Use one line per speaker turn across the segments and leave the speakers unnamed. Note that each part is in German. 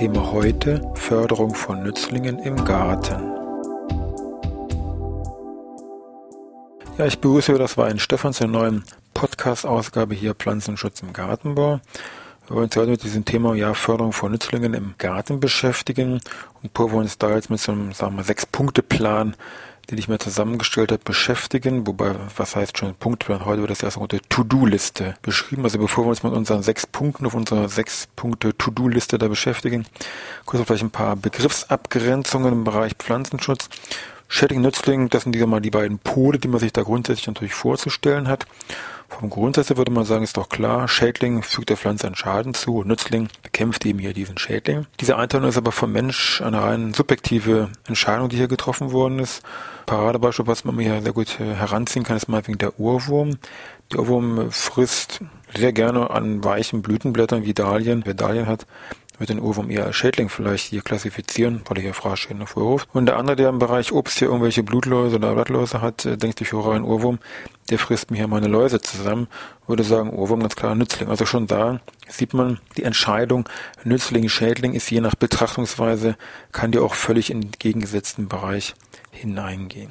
Thema heute Förderung von Nützlingen im Garten. Ja, ich begrüße das war ein Stefan zur neuen Podcast-Ausgabe hier Pflanzenschutz im Gartenbau. Wir wollen uns heute mit diesem Thema ja, Förderung von Nützlingen im Garten beschäftigen und wollen uns da jetzt mit so einem, Sechs-Punkte-Plan den ich mir zusammengestellt habe, beschäftigen. Wobei, was heißt schon Punktplan? Heute wird das ja unter To-Do-Liste beschrieben. Also bevor wir uns mit unseren sechs Punkten auf unserer sechs Punkte To-Do-Liste da beschäftigen, kurz vielleicht ein paar Begriffsabgrenzungen im Bereich Pflanzenschutz. Schädling, Nützling, das sind wieder mal die beiden Pole, die man sich da grundsätzlich natürlich vorzustellen hat. Vom Grundsatz würde man sagen, ist doch klar, Schädling fügt der Pflanze einen Schaden zu und Nützling bekämpft eben hier diesen Schädling. Diese Einteilung ist aber vom Mensch eine rein subjektive Entscheidung, die hier getroffen worden ist. Paradebeispiel, was man hier sehr gut äh, heranziehen kann, ist mal wegen der Urwurm. Der Ohrwurm frisst sehr gerne an weichen Blütenblättern wie Dahlien. Wer Dahlien hat, wird den Ohrwurm eher als Schädling vielleicht hier klassifizieren, weil er hier Fraßschäden hervorruft. Und der andere, der im Bereich Obst hier irgendwelche Blutläuse oder Blattläuse hat, äh, denkt sich, höre ein Ohrwurm, der frisst mir hier meine Läuse zusammen. Würde sagen, Ohrwurm ganz klar Nützling. Also schon da sieht man, die Entscheidung Nützling, Schädling ist je nach Betrachtungsweise, kann die auch völlig in den entgegengesetzten Bereich hineingehen.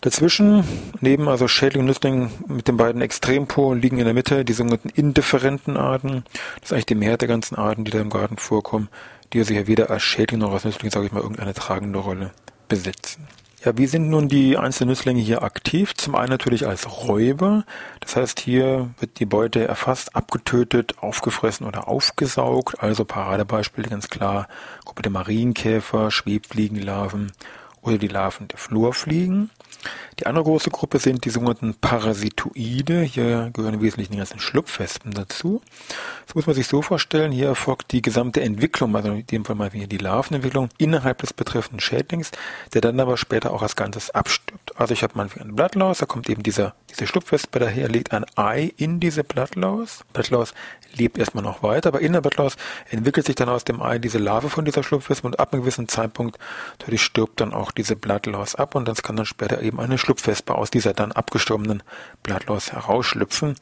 Dazwischen, neben also Schädling und Nützling mit den beiden Extrempolen, liegen in der Mitte die sogenannten indifferenten Arten. Das ist eigentlich die Mehrheit der ganzen Arten, die da im Garten vorkommen, die also ja weder als Schädling noch als Nützling, sage ich mal, irgendeine tragende Rolle besitzen. Ja, wie sind nun die einzelnen Nützlinge hier aktiv? Zum einen natürlich als Räuber. Das heißt, hier wird die Beute erfasst, abgetötet, aufgefressen oder aufgesaugt. Also Paradebeispiele ganz klar. Gruppe der Marienkäfer, Schwebfliegenlarven oder die Larven der Flurfliegen. Die andere große Gruppe sind die sogenannten Parasitoide. Hier gehören im Wesentlichen die ganzen Schlupfwespen dazu. Das muss man sich so vorstellen. Hier erfolgt die gesamte Entwicklung, also in dem Fall mal hier die Larvenentwicklung innerhalb des betreffenden Schädlings, der dann aber später auch als Ganzes abstirbt. Also ich habe mal ein Blattlaus, da kommt eben dieser, diese Schlupfwespe daher, legt ein Ei in diese Blattlaus. Blattlaus lebt erstmal noch weiter, aber in der Blattlaus entwickelt sich dann aus dem Ei diese Larve von dieser Schlupfwespe und ab einem gewissen Zeitpunkt dadurch stirbt dann auch diese Blattlaus ab und das kann dann später eben eine Schlupfwespe aus dieser dann abgestorbenen Blattlaus herausschlüpfen.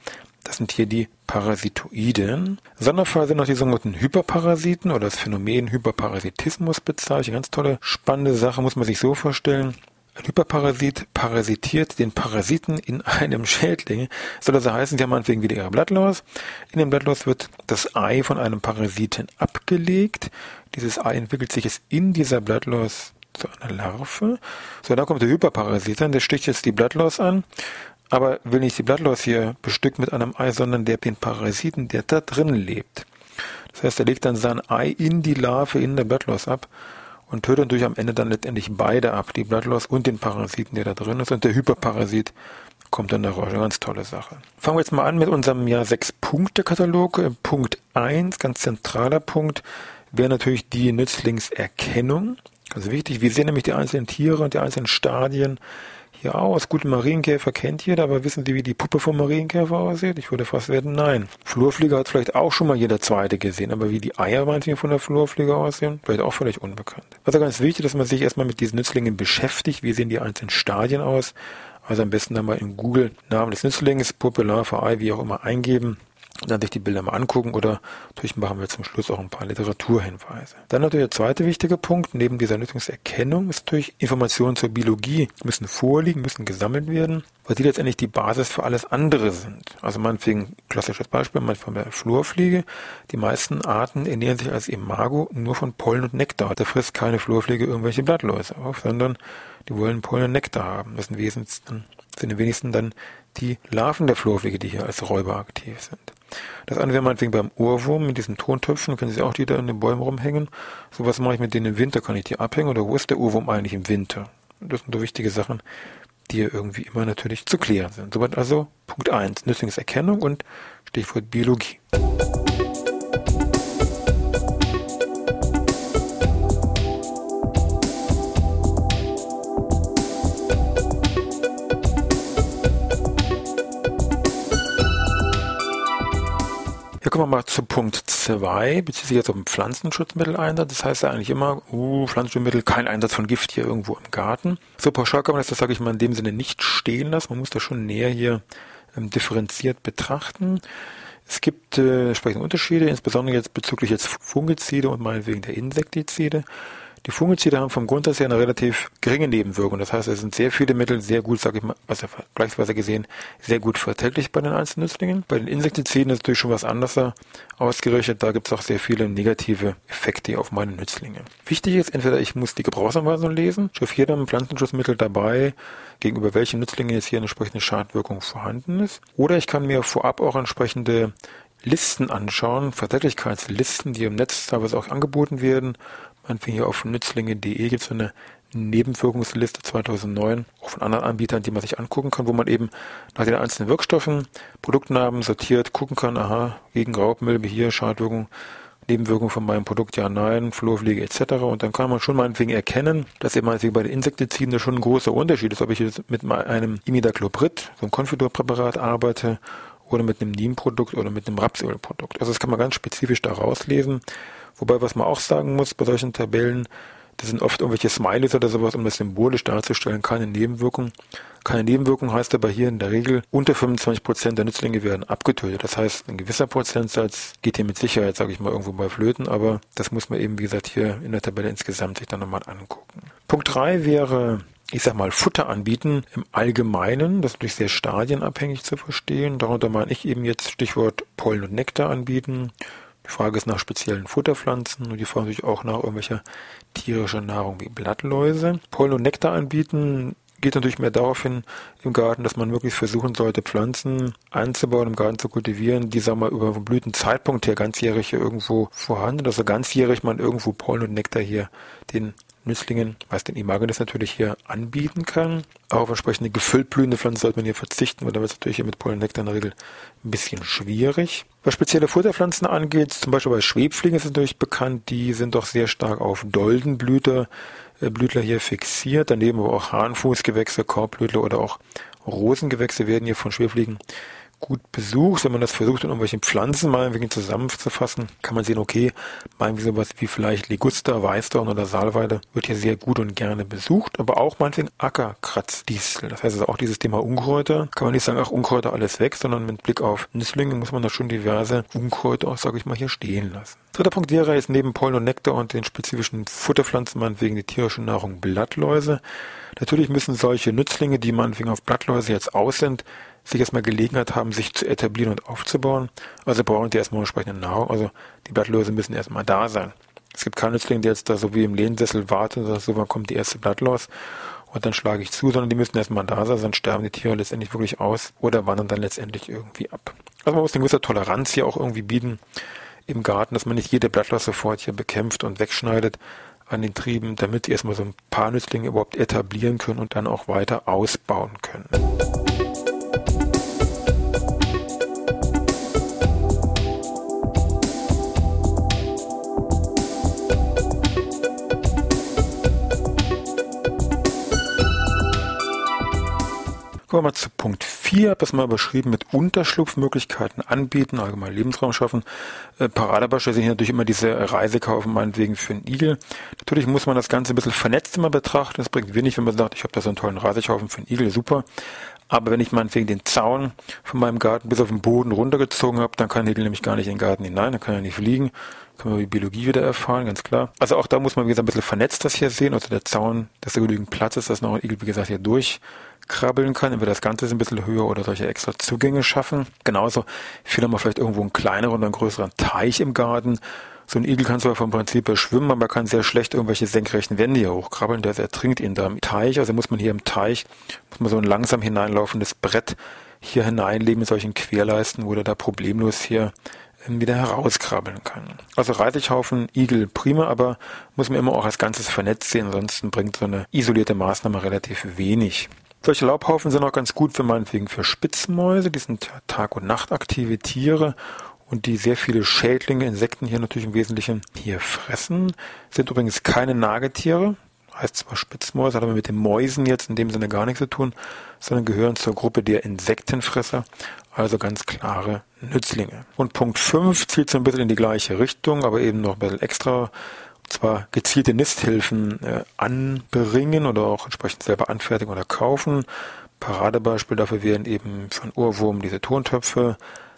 Das sind hier die Parasitoiden. Sonderfall sind noch die sogenannten Hyperparasiten oder das Phänomen Hyperparasitismus bezeichnet. Ganz tolle, spannende Sache, muss man sich so vorstellen. Ein Hyperparasit parasitiert den Parasiten in einem Schädling. Soll also heißen, sie haben meinetwegen wieder ihre Blattlaus. In dem Blattlaus wird das Ei von einem Parasiten abgelegt. Dieses Ei entwickelt sich jetzt in dieser Blattlaus zu einer Larve. So, dann kommt der Hyperparasit an, der sticht jetzt die Blattlaus an, aber will nicht die Blattlaus hier bestückt mit einem Ei, sondern der den Parasiten, der da drin lebt. Das heißt, er legt dann sein Ei in die Larve in der Blattlaus ab und tötet durch am Ende dann letztendlich beide ab, die Blattlaus und den Parasiten, der da drin ist. Und der Hyperparasit kommt dann daraus. Eine ganz tolle Sache. Fangen wir jetzt mal an mit unserem ja sechs Punkte Katalog. Punkt eins, ganz zentraler Punkt, wäre natürlich die Nützlingserkennung. Also wichtig, wie sehen nämlich die einzelnen Tiere und die einzelnen Stadien hier aus. Gut, Marienkäfer kennt jeder, aber wissen Sie, wie die Puppe vom Marienkäfer aussieht? Ich würde fast werden, nein. Flurflieger hat vielleicht auch schon mal jeder Zweite gesehen, aber wie die Eier manchmal von der Flurflieger aussehen, vielleicht auch völlig unbekannt. Also ganz wichtig, dass man sich erstmal mit diesen Nützlingen beschäftigt. Wie sehen die einzelnen Stadien aus? Also am besten dann mal in Google Namen des Nützlings, Puppe, Larve, Ei, wie auch immer eingeben dann sich die Bilder mal angucken oder natürlich machen wir zum Schluss auch ein paar Literaturhinweise. Dann natürlich der zweite wichtige Punkt, neben dieser Nutzungserkennung ist natürlich Informationen zur Biologie müssen vorliegen, müssen gesammelt werden, weil die letztendlich die Basis für alles andere sind. Also meinetwegen, klassisches Beispiel, bei der Flurfliege, die meisten Arten ernähren sich als Imago nur von Pollen und Nektar. Da frisst keine Flurfliege irgendwelche Blattläuse auf, sondern die wollen Pollen und Nektar haben. Das sind sind im wenigsten dann die Larven der Flurfliege, die hier als Räuber aktiv sind. Das andere wäre meinetwegen beim Ohrwurm mit diesen Tontöpfen, können Sie auch die da in den Bäumen rumhängen. So was mache ich mit denen im Winter, kann ich die abhängen oder wo ist der Ohrwurm eigentlich im Winter? Das sind so wichtige Sachen, die ja irgendwie immer natürlich zu klären sind. Soweit also Punkt 1, Nützlingserkennung und Stichwort Biologie. Mal zu Punkt 2, bezieht sich jetzt auf den Pflanzenschutzmitteleinsatz. Das heißt ja eigentlich immer, uh, Pflanzenschutzmittel, kein Einsatz von Gift hier irgendwo im Garten. So pauschal kann man das, das sage ich mal, in dem Sinne nicht stehen lassen. Man muss das schon näher hier ähm, differenziert betrachten. Es gibt äh, entsprechende Unterschiede, insbesondere jetzt bezüglich jetzt Fungizide und meinetwegen der Insektizide. Die Fungizide haben vom Grundsatz her eine relativ geringe Nebenwirkung. Das heißt, es sind sehr viele Mittel sehr gut, sage ich mal, also vergleichsweise gesehen, sehr gut verträglich bei den einzelnen Nützlingen. Bei den Insektiziden ist natürlich schon was anderes ausgerichtet. Da gibt es auch sehr viele negative Effekte auf meine Nützlinge. Wichtig ist entweder, ich muss die Gebrauchsanweisung lesen, habe hier dann ein Pflanzenschutzmittel dabei, gegenüber welchen Nützlingen jetzt hier eine entsprechende Schadwirkung vorhanden ist. Oder ich kann mir vorab auch entsprechende Listen anschauen, Verträglichkeitslisten, die im Netz teilweise auch angeboten werden, Meinetwegen hier auf nützlinge.de gibt es so eine Nebenwirkungsliste 2009, auch von anderen Anbietern, die man sich angucken kann, wo man eben nach den einzelnen Wirkstoffen, Produktnamen sortiert, gucken kann, aha, gegen Raubmilbe hier, Schadwirkung, Nebenwirkung von meinem Produkt, ja, nein, Flurpflege etc. Und dann kann man schon meinetwegen erkennen, dass eben meinetwegen bei den Insektiziden schon ein großer Unterschied ist, ob ich jetzt mit einem Imidacloprid, so einem Konfiturpräparat arbeite, oder mit einem Neem-Produkt oder mit einem Rapsölprodukt. Also das kann man ganz spezifisch da rauslesen. Wobei, was man auch sagen muss bei solchen Tabellen, das sind oft irgendwelche Smileys oder sowas, um das symbolisch darzustellen, keine Nebenwirkung. Keine Nebenwirkung heißt aber hier in der Regel, unter 25 Prozent der Nützlinge werden abgetötet. Das heißt, ein gewisser Prozentsatz geht hier mit Sicherheit, sage ich mal, irgendwo bei Flöten, aber das muss man eben, wie gesagt, hier in der Tabelle insgesamt sich dann nochmal angucken. Punkt drei wäre ich sag mal, Futter anbieten im Allgemeinen. Das ist natürlich sehr stadienabhängig zu verstehen. Darunter meine ich eben jetzt Stichwort Pollen und Nektar anbieten. Die Frage ist nach speziellen Futterpflanzen und die Frage natürlich auch nach irgendwelcher tierischer Nahrung wie Blattläuse. Pollen und Nektar anbieten geht natürlich mehr darauf hin im Garten, dass man wirklich versuchen sollte, Pflanzen anzubauen, im Garten zu kultivieren, die, sagen wir mal, über den Blütenzeitpunkt her ganzjährig hier irgendwo vorhanden, also ganzjährig man irgendwo Pollen und Nektar hier den Nützlingen, was den Imagenes natürlich hier anbieten kann. Auch auf entsprechende gefüllt blühende Pflanzen sollte man hier verzichten, weil da wird es natürlich hier mit Pollen-Nektar in der Regel ein bisschen schwierig. Was spezielle Futterpflanzen angeht, zum Beispiel bei Schwebfliegen ist natürlich bekannt, die sind doch sehr stark auf Doldenblüter, äh, Blütler hier fixiert. Daneben aber auch Hahnfußgewächse, Korbblütler oder auch Rosengewächse werden hier von Schwebfliegen gut besucht. Wenn man das versucht, in irgendwelchen Pflanzen mal ein wenig zusammenzufassen, kann man sehen, okay, wie sowas wie vielleicht Liguster, Weißdorn oder Salweide wird hier sehr gut und gerne besucht, aber auch meinetwegen Ackerkratzdistel. Das heißt also auch dieses Thema Unkräuter. Kann man nicht sagen, ach, Unkräuter alles weg, sondern mit Blick auf Nüsslinge muss man da schon diverse Unkräuter auch, sage ich mal, hier stehen lassen. Dritter Punkt wäre jetzt neben Pollen und Nektar und den spezifischen Futterpflanzen meinetwegen die tierische Nahrung Blattläuse. Natürlich müssen solche Nützlinge, die meinetwegen auf Blattläuse jetzt aus sind, sich erstmal Gelegenheit haben, sich zu etablieren und aufzubauen. Also brauchen die erstmal entsprechende Nahrung. Also die Blattlöse müssen erstmal da sein. Es gibt keinen Nützling, der jetzt da so wie im Lehnsessel wartet und sagt, so wann kommt die erste Blattlaus und dann schlage ich zu, sondern die müssen erstmal da sein, sonst sterben die Tiere letztendlich wirklich aus oder wandern dann letztendlich irgendwie ab. Also man muss eine gewisse Toleranz hier auch irgendwie bieten im Garten, dass man nicht jede Blattlaus sofort hier bekämpft und wegschneidet an den Trieben, damit die erstmal so ein paar Nützlinge überhaupt etablieren können und dann auch weiter ausbauen können. Kommen wir zu Punkt 4, Ich habe das mal überschrieben mit Unterschlupfmöglichkeiten anbieten, allgemein Lebensraum schaffen. Äh, Paradebeispiele sind hier natürlich immer diese Reisekaufen meinetwegen für einen Igel. Natürlich muss man das Ganze ein bisschen vernetzt immer betrachten. Das bringt wenig, wenn man sagt, ich habe da so einen tollen Reisekaufen für einen Igel, super. Aber wenn ich meinetwegen den Zaun von meinem Garten bis auf den Boden runtergezogen habe, dann kann der Igel nämlich gar nicht in den Garten hinein, dann kann er nicht fliegen. Können wir die Biologie wieder erfahren, ganz klar. Also auch da muss man, wie gesagt, ein bisschen vernetzt das hier sehen. Also der Zaun, dass da genügend Platz ist, dass noch ein Igel, wie gesagt, hier durch krabbeln kann, entweder das Ganze ist ein bisschen höher oder solche extra Zugänge schaffen. Genauso viele haben vielleicht irgendwo einen kleineren oder einen größeren Teich im Garten. So ein Igel kann zwar vom Prinzip her schwimmen, aber kann sehr schlecht irgendwelche senkrechten Wände hier hochkrabbeln. Der ertrinkt ihn da im Teich. Also muss man hier im Teich, muss man so ein langsam hineinlaufendes Brett hier hineinlegen mit solchen Querleisten, wo der da problemlos hier ähm, wieder herauskrabbeln kann. Also Reisighaufen, Igel prima, aber muss man immer auch als Ganzes vernetzt sehen, ansonsten bringt so eine isolierte Maßnahme relativ wenig. Solche Laubhaufen sind auch ganz gut für meinetwegen für Spitzmäuse, die sind Tag- und Nachtaktive Tiere und die sehr viele Schädlinge, Insekten hier natürlich im Wesentlichen hier fressen. Sind übrigens keine Nagetiere, heißt zwar Spitzmäuse, hat aber mit den Mäusen jetzt in dem Sinne gar nichts zu tun, sondern gehören zur Gruppe der Insektenfresser, also ganz klare Nützlinge. Und Punkt 5 zielt so ein bisschen in die gleiche Richtung, aber eben noch ein bisschen extra, zwar gezielte Nisthilfen äh, anbringen oder auch entsprechend selber anfertigen oder kaufen. Paradebeispiel dafür wären eben von Urwurm diese Tontöpfe,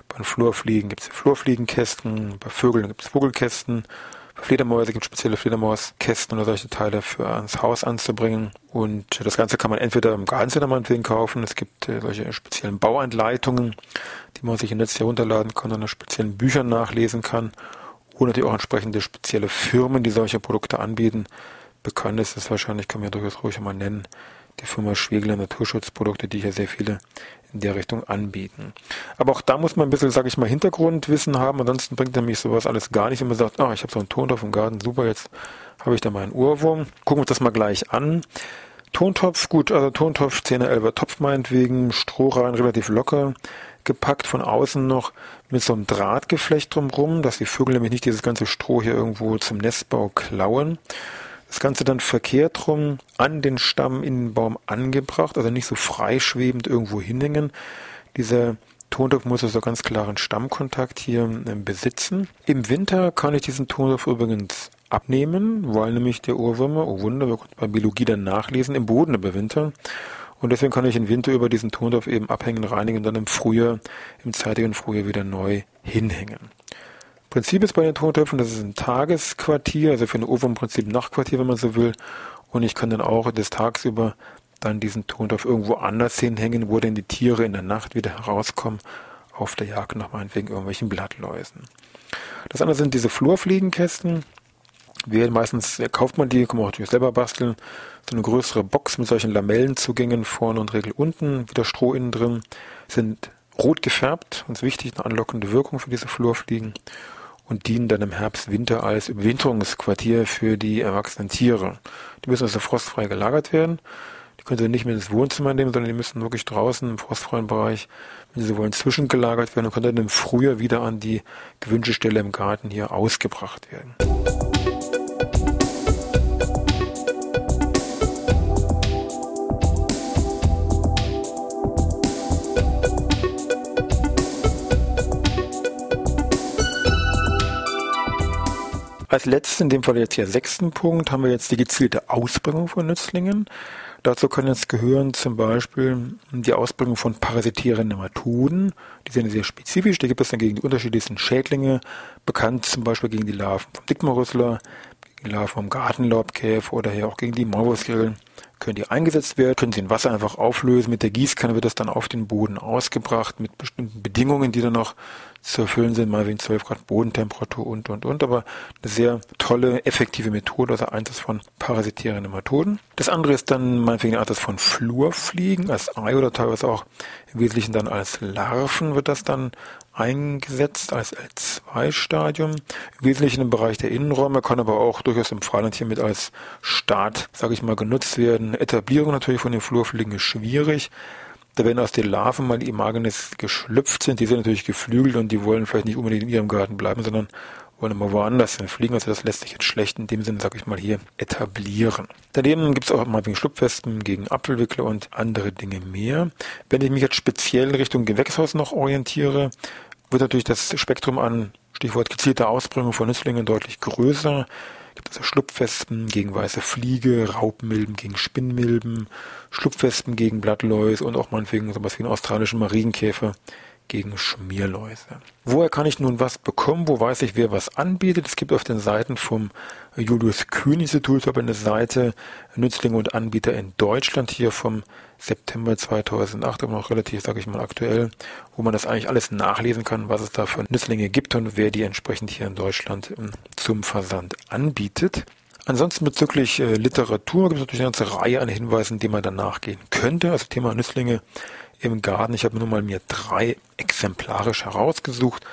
bei Flurfliegen gibt es Flurfliegenkästen, bei Vögeln gibt es Vogelkästen, bei Fledermäuse gibt es spezielle Fledermauskästen oder solche Teile für ans Haus anzubringen. Und das Ganze kann man entweder im Gartencenter kaufen. Es gibt äh, solche speziellen Bauanleitungen, die man sich im Netz herunterladen kann und in speziellen Büchern nachlesen kann. Oder natürlich auch entsprechende spezielle Firmen, die solche Produkte anbieten. Bekannt ist es wahrscheinlich, kann man ja durchaus ruhig mal nennen, die Firma Schwegler Naturschutzprodukte, die hier sehr viele in der Richtung anbieten. Aber auch da muss man ein bisschen, sage ich mal, Hintergrundwissen haben. Ansonsten bringt nämlich sowas alles gar nicht, wenn man sagt, ah, ich habe so einen Tontopf im Garten, super, jetzt habe ich da meinen Urwurm. Gucken wir uns das mal gleich an. Tontopf, gut, also Tontopf, 10er, 11er Topf meinetwegen, Strohrein relativ locker gepackt, von außen noch mit so einem Drahtgeflecht drumrum, dass die Vögel nämlich nicht dieses ganze Stroh hier irgendwo zum Nestbau klauen. Das Ganze dann verkehrt rum an den Stamm in den Baum angebracht, also nicht so freischwebend irgendwo hinhängen. Dieser Tontopf muss also ganz klaren Stammkontakt hier ähm, besitzen. Im Winter kann ich diesen Tontopf übrigens abnehmen, weil nämlich der Ohrwürmer, oh Wunder, wir konnten bei Biologie dann nachlesen, im Boden überwintern. Und deswegen kann ich im Winter über diesen Tontopf eben abhängen, reinigen und dann im Frühjahr, im zeitigen Frühjahr wieder neu hinhängen. Prinzip ist bei den Tontöpfen, das ist ein Tagesquartier, also für ein Ofen im Prinzip Nachtquartier, wenn man so will. Und ich kann dann auch des Tagsüber dann diesen Tontopf irgendwo anders hinhängen, wo dann die Tiere in der Nacht wieder herauskommen, auf der Jagd nach meinetwegen irgendwelchen Blattläusen. Das andere sind diese Flurfliegenkästen. Wir meistens kauft man die, kann man auch selber basteln. Eine größere Box mit solchen Lamellenzugängen vorne und Regel unten, wieder Stroh innen drin, sind rot gefärbt, uns wichtig, eine anlockende Wirkung für diese Flurfliegen und dienen dann im Herbst, Winter als Überwinterungsquartier für die erwachsenen Tiere. Die müssen also frostfrei gelagert werden. Die können sie nicht mehr ins Wohnzimmer nehmen, sondern die müssen wirklich draußen im frostfreien Bereich, wenn sie wollen, zwischengelagert werden und können dann im Frühjahr wieder an die gewünschte Stelle im Garten hier ausgebracht werden. Als letzten, in dem Fall jetzt hier sechsten Punkt, haben wir jetzt die gezielte Ausbringung von Nützlingen. Dazu können jetzt gehören zum Beispiel die Ausbringung von parasitären Nematoden. Die sind sehr spezifisch. Da gibt es dann gegen die unterschiedlichsten Schädlinge, bekannt zum Beispiel gegen die Larven vom Dickmarrüssler, gegen die Larven vom Gartenlaubkäfer oder hier auch gegen die Maulwurfsgrillen können die eingesetzt werden, können sie in Wasser einfach auflösen. Mit der Gießkanne wird das dann auf den Boden ausgebracht mit bestimmten Bedingungen, die dann noch zu erfüllen sind, mal wegen 12 Grad Bodentemperatur und, und, und. Aber eine sehr tolle, effektive Methode, also Einsatz von parasitären Nematoden. Das andere ist dann meinetwegen der Einsatz von Flurfliegen als Ei oder teilweise auch im Wesentlichen dann als Larven wird das dann eingesetzt als L2-Stadium. Im Wesentlichen im Bereich der Innenräume, kann aber auch durchaus im Freiland hiermit als Start, sage ich mal, genutzt werden. Etablierung natürlich von den Flurfliegen ist schwierig. Da werden aus den Larven mal die Imagenes geschlüpft sind, die sind natürlich geflügelt und die wollen vielleicht nicht unbedingt in ihrem Garten bleiben, sondern wollen immer woanders hin fliegen. Also das lässt sich jetzt schlecht in dem Sinne, sag ich mal, hier etablieren. Daneben gibt es auch mal wegen Schlupfwespen, gegen Apfelwickler und andere Dinge mehr. Wenn ich mich jetzt speziell Richtung Gewächshaus noch orientiere, wird natürlich das Spektrum an Stichwort gezielte Ausbringung von Nützlingen deutlich größer. Gibt es also Schlupfwespen gegen weiße Fliege, Raubmilben gegen Spinnmilben, Schlupfwespen gegen Blattläuse und auch meinetwegen sowas wie einen australischen Marienkäfer gegen Schmierläuse. Woher kann ich nun was bekommen? Wo weiß ich, wer was anbietet? Es gibt auf den Seiten vom Julius Kühn Institut eine Seite Nützlinge und Anbieter in Deutschland hier vom September 2008, aber noch relativ, sage ich mal, aktuell, wo man das eigentlich alles nachlesen kann, was es da für Nützlinge gibt und wer die entsprechend hier in Deutschland ähm, zum Versand anbietet. Ansonsten bezüglich äh, Literatur gibt es natürlich eine ganze Reihe an Hinweisen, die man dann nachgehen könnte. Also Thema Nützlinge im Garten. Ich habe nur mal mir drei exemplarisch herausgesucht.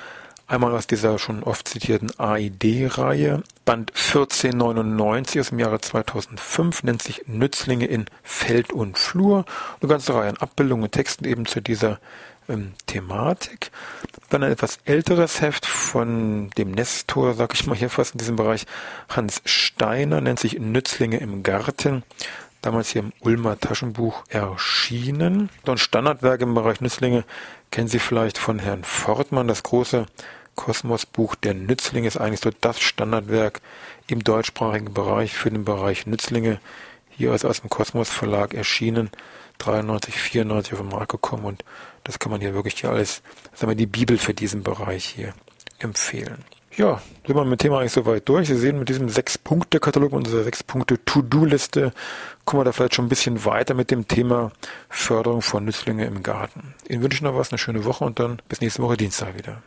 Einmal aus dieser schon oft zitierten AID-Reihe. Band 1499 aus dem Jahre 2005 nennt sich Nützlinge in Feld und Flur. Eine ganze Reihe an Abbildungen und Texten eben zu dieser ähm, Thematik. Dann ein etwas älteres Heft von dem Nestor, sag ich mal hier fast in diesem Bereich, Hans Steiner, nennt sich Nützlinge im Garten. Damals hier im Ulmer Taschenbuch erschienen. Dann Standardwerk im Bereich Nützlinge kennen Sie vielleicht von Herrn Fortmann, das große Kosmosbuch Der Nützling ist eigentlich so das Standardwerk im deutschsprachigen Bereich für den Bereich Nützlinge. Hier ist aus dem Kosmos Verlag erschienen, 93, 94 auf den Markt gekommen und das kann man hier wirklich hier alles, sagen wir, die Bibel für diesen Bereich hier empfehlen. Ja, sind wir mit dem Thema eigentlich soweit durch. Sie sehen, mit diesem Sechs-Punkte-Katalog, unserer Sechs-Punkte-To-Do-Liste, kommen wir da vielleicht schon ein bisschen weiter mit dem Thema Förderung von Nützlinge im Garten. Ihnen wünsche ich noch was, eine schöne Woche und dann bis nächste Woche Dienstag wieder.